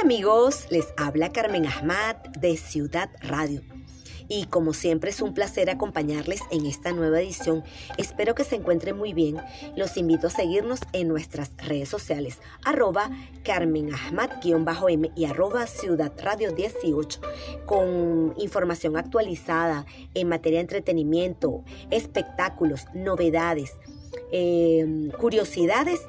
Hola amigos, les habla Carmen Ahmad de Ciudad Radio. Y como siempre es un placer acompañarles en esta nueva edición. Espero que se encuentren muy bien. Los invito a seguirnos en nuestras redes sociales, arroba Carmen Ahmad-M y arroba Ciudad Radio 18, con información actualizada en materia de entretenimiento, espectáculos, novedades, eh, curiosidades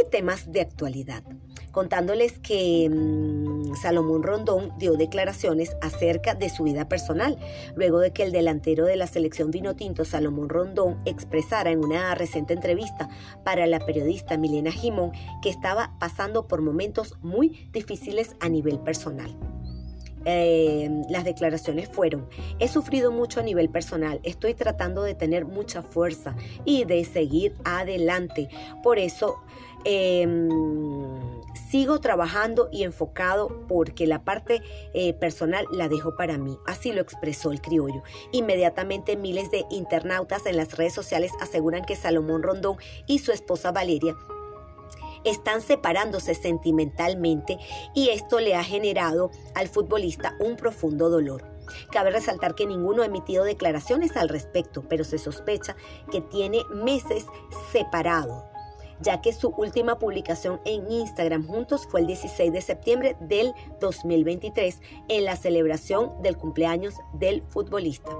y temas de actualidad contándoles que mm, Salomón Rondón dio declaraciones acerca de su vida personal, luego de que el delantero de la selección Vinotinto, Salomón Rondón, expresara en una reciente entrevista para la periodista Milena Jimón que estaba pasando por momentos muy difíciles a nivel personal. Eh, las declaraciones fueron, he sufrido mucho a nivel personal, estoy tratando de tener mucha fuerza y de seguir adelante. Por eso em, sigo trabajando y enfocado porque la parte eh, personal la dejo para mí. Así lo expresó el criollo. Inmediatamente miles de internautas en las redes sociales aseguran que Salomón Rondón y su esposa Valeria están separándose sentimentalmente y esto le ha generado al futbolista un profundo dolor. Cabe resaltar que ninguno ha emitido declaraciones al respecto, pero se sospecha que tiene meses separado, ya que su última publicación en Instagram juntos fue el 16 de septiembre del 2023 en la celebración del cumpleaños del futbolista.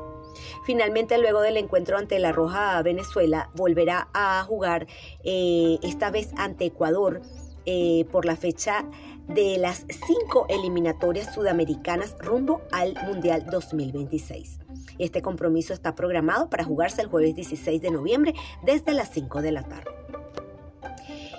Finalmente, luego del encuentro ante la Roja Venezuela, volverá a jugar eh, esta vez ante Ecuador eh, por la fecha de las cinco eliminatorias sudamericanas rumbo al Mundial 2026. Este compromiso está programado para jugarse el jueves 16 de noviembre desde las 5 de la tarde.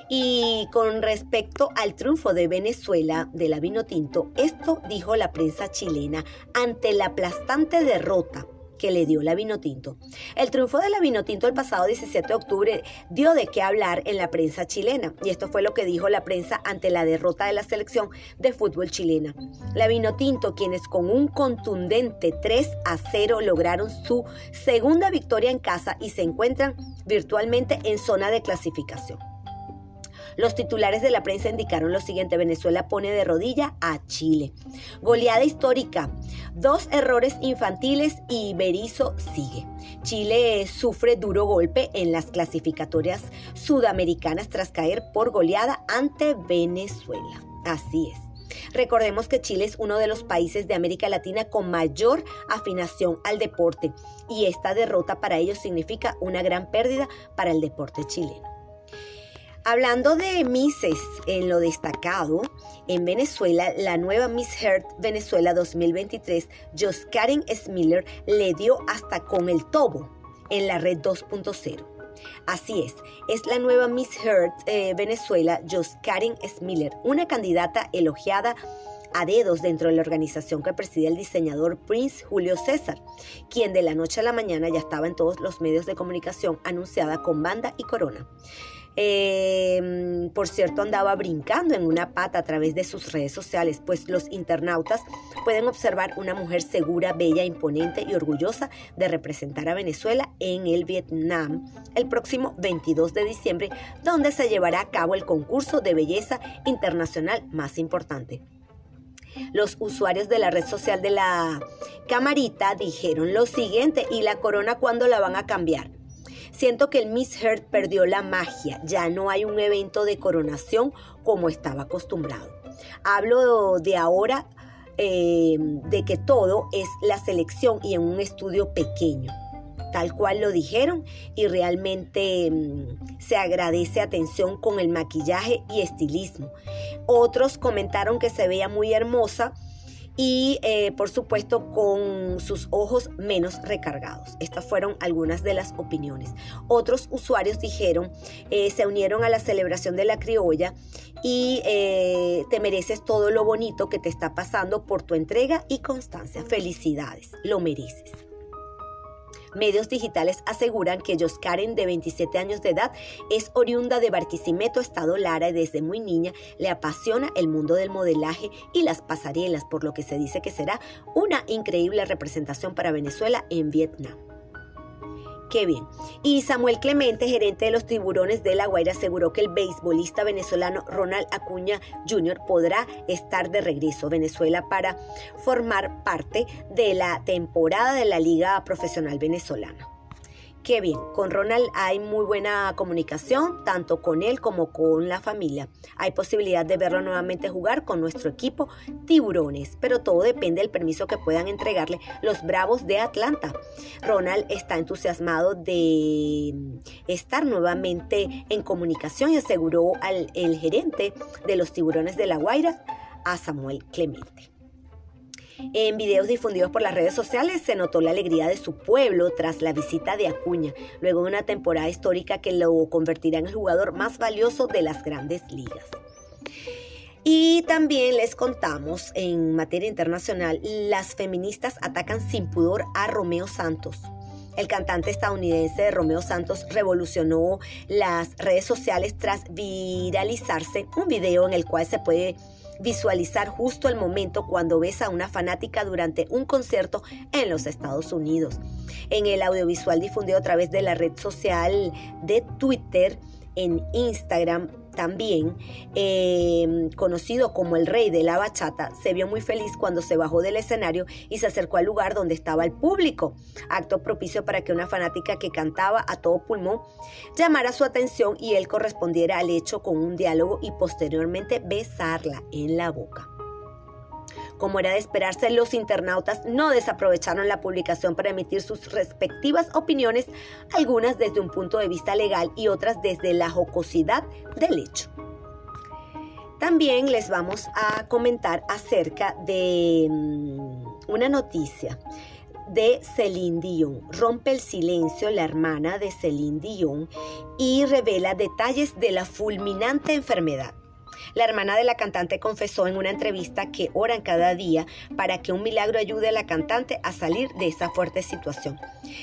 Y con respecto al triunfo de Venezuela de la Vinotinto, esto dijo la prensa chilena ante la aplastante derrota que le dio la Vinotinto. El triunfo de la Vinotinto el pasado 17 de octubre dio de qué hablar en la prensa chilena y esto fue lo que dijo la prensa ante la derrota de la selección de fútbol chilena. La Vinotinto, quienes con un contundente 3 a 0 lograron su segunda victoria en casa y se encuentran virtualmente en zona de clasificación. Los titulares de la prensa indicaron lo siguiente, Venezuela pone de rodilla a Chile. Goleada histórica, dos errores infantiles y Berizo sigue. Chile sufre duro golpe en las clasificatorias sudamericanas tras caer por goleada ante Venezuela. Así es. Recordemos que Chile es uno de los países de América Latina con mayor afinación al deporte y esta derrota para ellos significa una gran pérdida para el deporte chileno. Hablando de Misses en lo destacado, en Venezuela, la nueva Miss Heart Venezuela 2023, Karen Smiller, le dio hasta con el tobo en la red 2.0. Así es, es la nueva Miss Heart eh, Venezuela, Karen Smiller, una candidata elogiada a dedos dentro de la organización que preside el diseñador Prince Julio César, quien de la noche a la mañana ya estaba en todos los medios de comunicación anunciada con banda y corona. Em, por cierto, andaba brincando en una pata a través de sus redes sociales, pues los internautas pueden observar una mujer segura, bella, imponente y orgullosa de representar a Venezuela en el Vietnam el próximo 22 de diciembre, donde se llevará a cabo el concurso de belleza internacional más importante. Los usuarios de la red social de la camarita dijeron lo siguiente, ¿y la corona cuándo la van a cambiar? Siento que el Miss Heart perdió la magia, ya no hay un evento de coronación como estaba acostumbrado. Hablo de ahora eh, de que todo es la selección y en un estudio pequeño tal cual lo dijeron y realmente mm, se agradece atención con el maquillaje y estilismo. Otros comentaron que se veía muy hermosa y eh, por supuesto con sus ojos menos recargados. Estas fueron algunas de las opiniones. Otros usuarios dijeron, eh, se unieron a la celebración de la criolla y eh, te mereces todo lo bonito que te está pasando por tu entrega y constancia. Felicidades, lo mereces. Medios digitales aseguran que Karen, de 27 años de edad, es oriunda de Barquisimeto, Estado Lara, y desde muy niña le apasiona el mundo del modelaje y las pasarelas, por lo que se dice que será una increíble representación para Venezuela en Vietnam. Qué bien. Y Samuel Clemente, gerente de los tiburones de La Guaira, aseguró que el beisbolista venezolano Ronald Acuña Jr. podrá estar de regreso a Venezuela para formar parte de la temporada de la Liga Profesional Venezolana. Qué bien, con Ronald hay muy buena comunicación, tanto con él como con la familia. Hay posibilidad de verlo nuevamente jugar con nuestro equipo Tiburones, pero todo depende del permiso que puedan entregarle los Bravos de Atlanta. Ronald está entusiasmado de estar nuevamente en comunicación y aseguró al el gerente de los Tiburones de La Guaira, a Samuel Clemente. En videos difundidos por las redes sociales se notó la alegría de su pueblo tras la visita de Acuña, luego de una temporada histórica que lo convertirá en el jugador más valioso de las grandes ligas. Y también les contamos en materia internacional, las feministas atacan sin pudor a Romeo Santos. El cantante estadounidense Romeo Santos revolucionó las redes sociales tras viralizarse un video en el cual se puede visualizar justo el momento cuando ves a una fanática durante un concierto en los Estados Unidos. En el audiovisual difundido a través de la red social de Twitter, en Instagram también, em, conocido como el rey de la bachata, se vio muy feliz cuando se bajó del escenario y se acercó al lugar donde estaba el público, acto propicio para que una fanática que cantaba a todo pulmón llamara su atención y él correspondiera al hecho con un diálogo y posteriormente besarla en la boca. Como era de esperarse, los internautas no desaprovecharon la publicación para emitir sus respectivas opiniones, algunas desde un punto de vista legal y otras desde la jocosidad del hecho. También les vamos a comentar acerca de mm, una noticia de Celine Dion. Rompe el silencio la hermana de Celine Dion y revela detalles de la fulminante enfermedad. La hermana de la cantante confesó en una entrevista que oran cada día para que un milagro ayude a la cantante a salir de esa fuerte situación.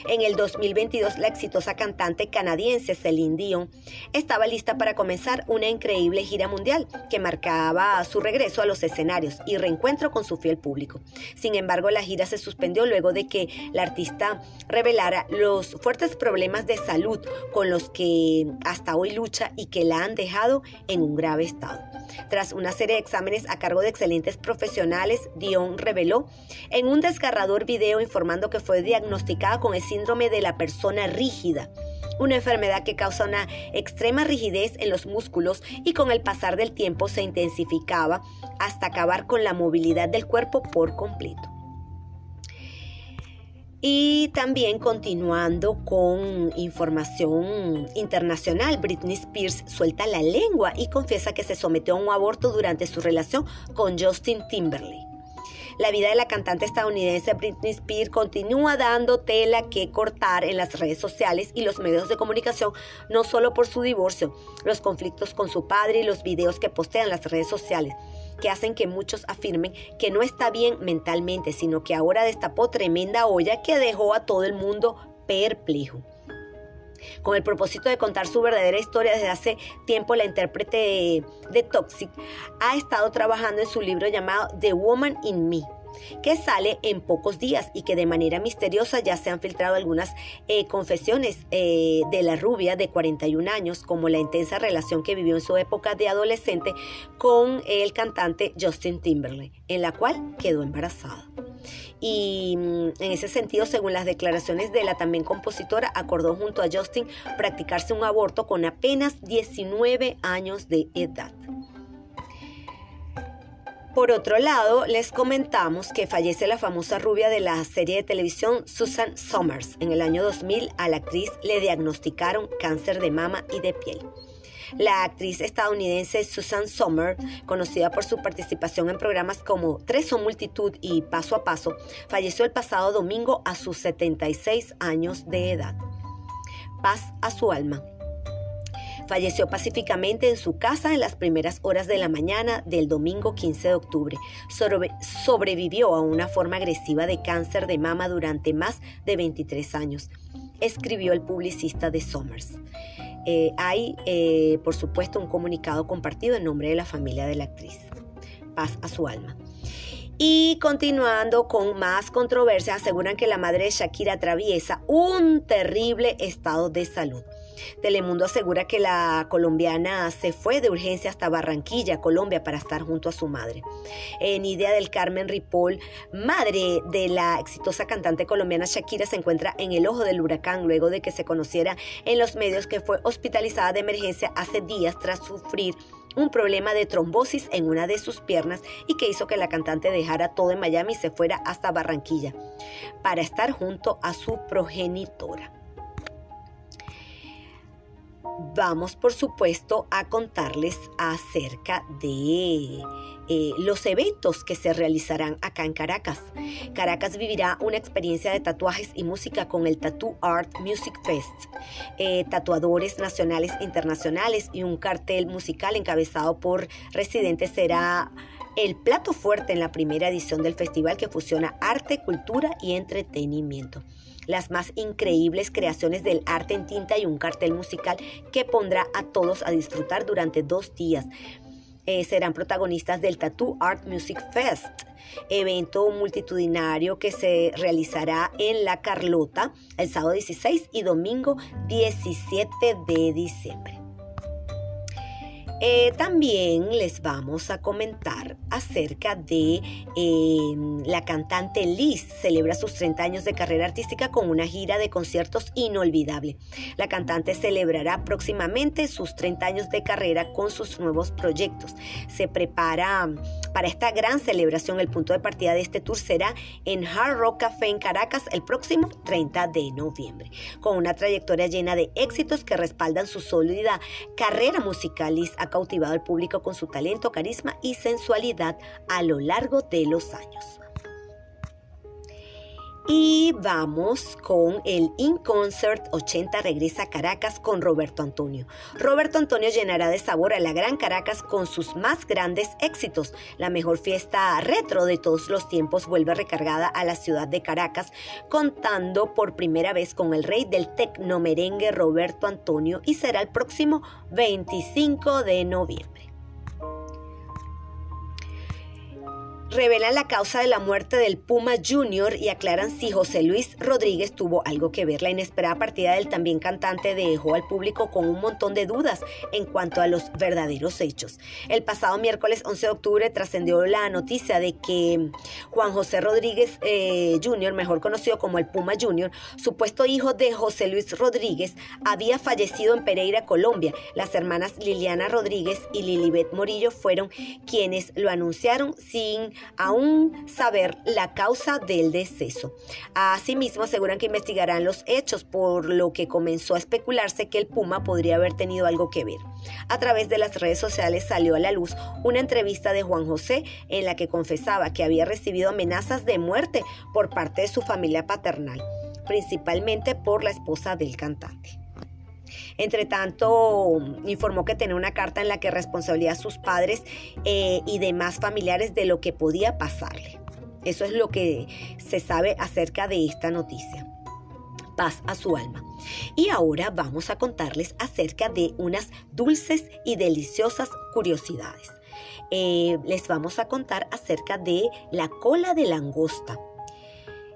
En el 2022, la exitosa cantante canadiense Celine Dion estaba lista para comenzar una increíble gira mundial que marcaba su regreso a los escenarios y reencuentro con su fiel público. Sin embargo, la gira se suspendió luego de que la artista revelara los fuertes problemas de salud con los que hasta hoy lucha y que la han dejado en un grave estado. Tras una serie de exámenes a cargo de excelentes profesionales, Dion reveló en un desgarrador video informando que fue diagnosticada con el síndrome de la persona rígida una enfermedad que causa una extrema rigidez en los músculos y con el pasar del tiempo se intensificaba hasta acabar con la movilidad del cuerpo por completo. Y también continuando con información internacional, Britney Spears suelta la lengua y confiesa que se sometió a un aborto durante su relación con Justin Timberlake. La vida de la cantante estadounidense Britney Spears continúa dando tela que cortar en las redes sociales y los medios de comunicación, no solo por su divorcio, los conflictos con su padre y los videos que postean las redes sociales, que hacen que muchos afirmen que no está bien mentalmente, sino que ahora destapó tremenda olla que dejó a todo el mundo perplejo. Con el propósito de contar su verdadera historia desde hace tiempo, la intérprete de Toxic ha estado trabajando en su libro llamado The Woman in Me que sale en pocos días y que de manera misteriosa ya se han filtrado algunas eh, confesiones eh, de la rubia de 41 años, como la intensa relación que vivió en su época de adolescente con el cantante Justin Timberlake, en la cual quedó embarazada. Y mm, en ese sentido, según las declaraciones de la también compositora, acordó junto a Justin practicarse un aborto con apenas 19 años de edad. Por otro lado, les comentamos que fallece la famosa rubia de la serie de televisión Susan Somers. En el año 2000 a la actriz le diagnosticaron cáncer de mama y de piel. La actriz estadounidense Susan Somers, conocida por su participación en programas como Tres o Multitud y Paso a Paso, falleció el pasado domingo a sus 76 años de edad. Paz a su alma. Falleció pacíficamente en su casa en las primeras horas de la mañana del domingo 15 de octubre. sobrevivió a una forma agresiva de cáncer de mama durante más de 23 años, escribió el publicista de Somers. Eh, hay, eh, por supuesto, un comunicado compartido en nombre de la familia de la actriz. Paz a su alma. Y continuando con más controversias, aseguran que la madre de Shakira atraviesa un terrible estado de salud. Telemundo asegura que la colombiana se fue de urgencia hasta Barranquilla, Colombia, para estar junto a su madre. En Idea del Carmen Ripoll, madre de la exitosa cantante colombiana Shakira, se encuentra en el ojo del huracán luego de que se conociera en los medios que fue hospitalizada de emergencia hace días tras sufrir un problema de trombosis en una de sus piernas y que hizo que la cantante dejara todo en Miami y se fuera hasta Barranquilla para estar junto a su progenitora vamos por supuesto a contarles acerca de eh, los eventos que se realizarán acá en Caracas. Caracas vivirá una experiencia de tatuajes y música con el Tattoo Art Music Fest, eh, tatuadores nacionales e internacionales y un cartel musical encabezado por residentes será el plato fuerte en la primera edición del festival que fusiona arte, cultura y entretenimiento las más increíbles creaciones del arte en tinta y un cartel musical que pondrá a todos a disfrutar durante dos días. Eh, serán protagonistas del Tattoo Art Music Fest, evento multitudinario que se realizará en La Carlota el sábado 16 y domingo 17 de diciembre. Eh, también les vamos a comentar acerca de em, la cantante Liz. Celebra sus 30 años de carrera artística con una gira de conciertos inolvidable. La cantante celebrará próximamente sus 30 años de carrera con sus nuevos proyectos. Se prepara para esta gran celebración. El punto de partida de este tour será en Hard Rock Café en Caracas el próximo 30 de noviembre. Con una trayectoria llena de éxitos que respaldan su sólida carrera musical, Liz ha cautivado al público con su talento, carisma y sensualidad a lo largo de los años. Y vamos con el In Concert 80 regresa a Caracas con Roberto Antonio. Roberto Antonio llenará de sabor a la Gran Caracas con sus más grandes éxitos. La mejor fiesta retro de todos los tiempos vuelve recargada a la ciudad de Caracas, contando por primera vez con el rey del tecno merengue Roberto Antonio y será el próximo 25 de noviembre. Revelan la causa de la muerte del Puma Jr. y aclaran si José Luis Rodríguez tuvo algo que ver. La inesperada partida del también cantante dejó al público con un montón de dudas en cuanto a los verdaderos hechos. El pasado miércoles 11 de octubre trascendió la noticia de que Juan José Rodríguez eh, Jr., mejor conocido como el Puma Jr., supuesto hijo de José Luis Rodríguez, había fallecido en Pereira, Colombia. Las hermanas Liliana Rodríguez y Lilibet Morillo fueron quienes lo anunciaron sin aún saber la causa del deceso. Asimismo, aseguran que investigarán los hechos, por lo que comenzó a especularse que el Puma podría haber tenido algo que ver. A través de las redes sociales salió a la luz una entrevista de Juan José en la que confesaba que había recibido amenazas de muerte por parte de su familia paternal, principalmente por la esposa del cantante. Entre tanto, informó que tenía una carta en la que responsabilizaba a sus padres eh, y demás familiares de lo que podía pasarle. Eso es lo que se sabe acerca de esta noticia. Paz a su alma. Y ahora vamos a contarles acerca de unas dulces y deliciosas curiosidades. Eh, les vamos a contar acerca de la cola de langosta.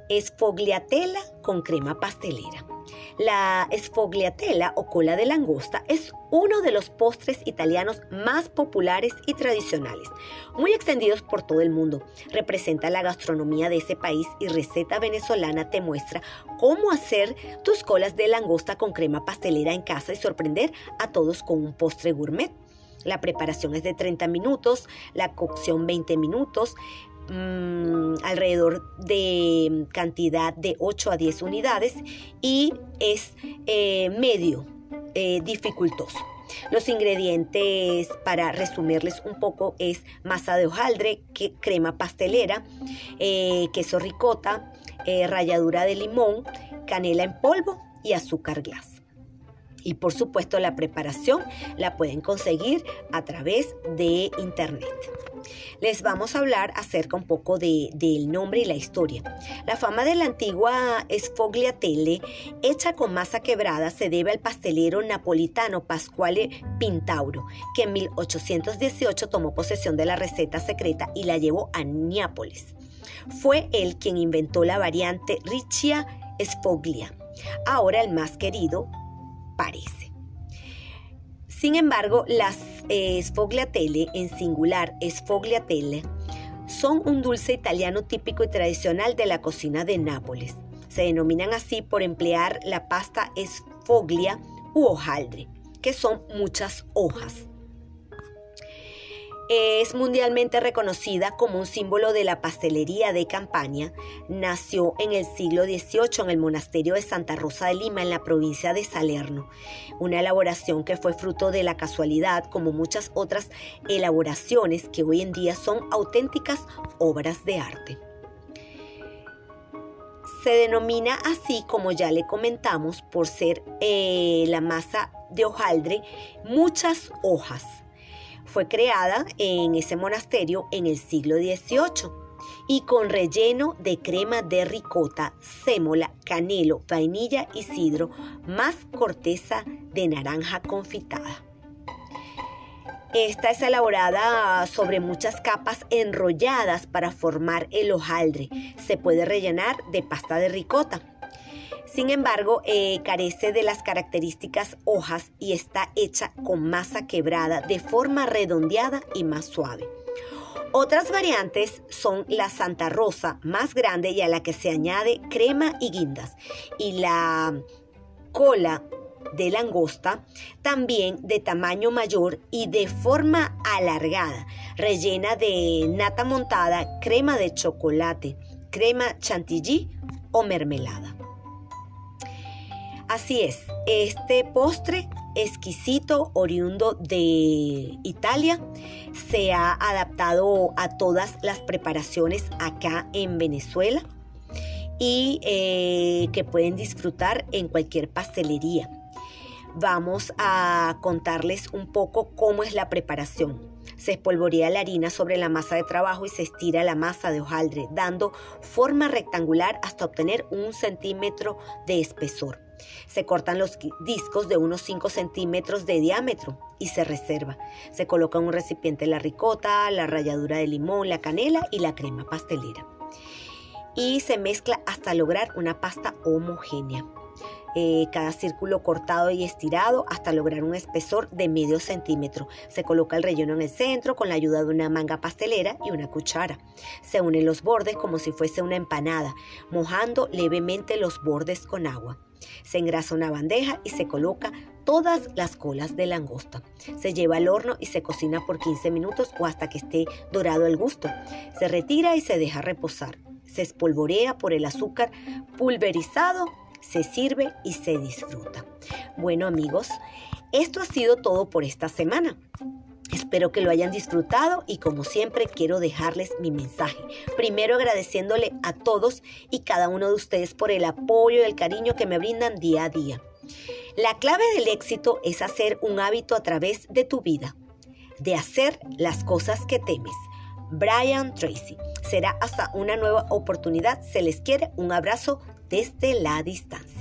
Esfogliatela con crema pastelera. La sfogliatella o cola de langosta es uno de los postres italianos más populares y tradicionales, muy extendidos por todo el mundo. Representa la gastronomía de ese país y receta venezolana te muestra cómo hacer tus colas de langosta con crema pastelera en casa y sorprender a todos con un postre gourmet. La preparación es de 30 minutos, la cocción 20 minutos. Mm, alrededor de cantidad de 8 a 10 unidades y es eh, medio eh, dificultoso. Los ingredientes, para resumirles un poco, es masa de hojaldre, crema pastelera, eh, queso ricota, ralladura de limón, canela en polvo y azúcar glass. Y por supuesto la preparación la pueden conseguir a través de internet. Les vamos a hablar acerca un poco de, del nombre y la historia. La fama de la antigua sfogliatelle, hecha con masa quebrada, se debe al pastelero napolitano Pasquale Pintauro, que en 1818 tomó posesión de la receta secreta y la llevó a Nápoles. Fue él quien inventó la variante Riccia Sfoglia, ahora el más querido, parece. Sin embargo, las eh, sfogliatelle, en singular sfogliatelle, son un dulce italiano típico y tradicional de la cocina de Nápoles. Se denominan así por emplear la pasta sfoglia u hojaldre, que son muchas hojas. Es mundialmente reconocida como un símbolo de la pastelería de Campaña. Nació en el siglo XVIII en el monasterio de Santa Rosa de Lima, en la provincia de Salerno. Una elaboración que fue fruto de la casualidad, como muchas otras elaboraciones que hoy en día son auténticas obras de arte. Se denomina así, como ya le comentamos, por ser eh, la masa de hojaldre, muchas hojas fue creada en ese monasterio en el siglo XVIII y con relleno de crema de ricota, sémola, canelo, vainilla y sidro, más corteza de naranja confitada. Esta es elaborada sobre muchas capas enrolladas para formar el hojaldre. Se puede rellenar de pasta de ricota. Sin embargo, eh, carece de las características hojas y está hecha con masa quebrada de forma redondeada y más suave. Otras variantes son la Santa Rosa, más grande y a la que se añade crema y guindas, y la cola de langosta, también de tamaño mayor y de forma alargada, rellena de nata montada, crema de chocolate, crema chantilly o mermelada. Así es, este postre exquisito oriundo de Italia se ha adaptado a todas las preparaciones acá en Venezuela y eh, que pueden disfrutar en cualquier pastelería. Vamos a contarles un poco cómo es la preparación. Se espolvorea la harina sobre la masa de trabajo y se estira la masa de hojaldre, dando forma rectangular hasta obtener un centímetro de espesor. Se cortan los discos de unos 5 centímetros de diámetro y se reserva. Se coloca en un recipiente la ricota, la ralladura de limón, la canela y la crema pastelera. Y se mezcla hasta lograr una pasta homogénea. Eh, cada círculo cortado y estirado hasta lograr un espesor de medio centímetro. Se coloca el relleno en el centro con la ayuda de una manga pastelera y una cuchara. Se unen los bordes como si fuese una empanada, mojando levemente los bordes con agua. Se engrasa una bandeja y se coloca todas las colas de langosta. Se lleva al horno y se cocina por 15 minutos o hasta que esté dorado el gusto. Se retira y se deja reposar. Se espolvorea por el azúcar pulverizado, se sirve y se disfruta. Bueno amigos, esto ha sido todo por esta semana. Espero que lo hayan disfrutado y como siempre quiero dejarles mi mensaje. Primero agradeciéndole a todos y cada uno de ustedes por el apoyo y el cariño que me brindan día a día. La clave del éxito es hacer un hábito a través de tu vida, de hacer las cosas que temes. Brian Tracy. Será hasta una nueva oportunidad. Se les quiere un abrazo desde la distancia.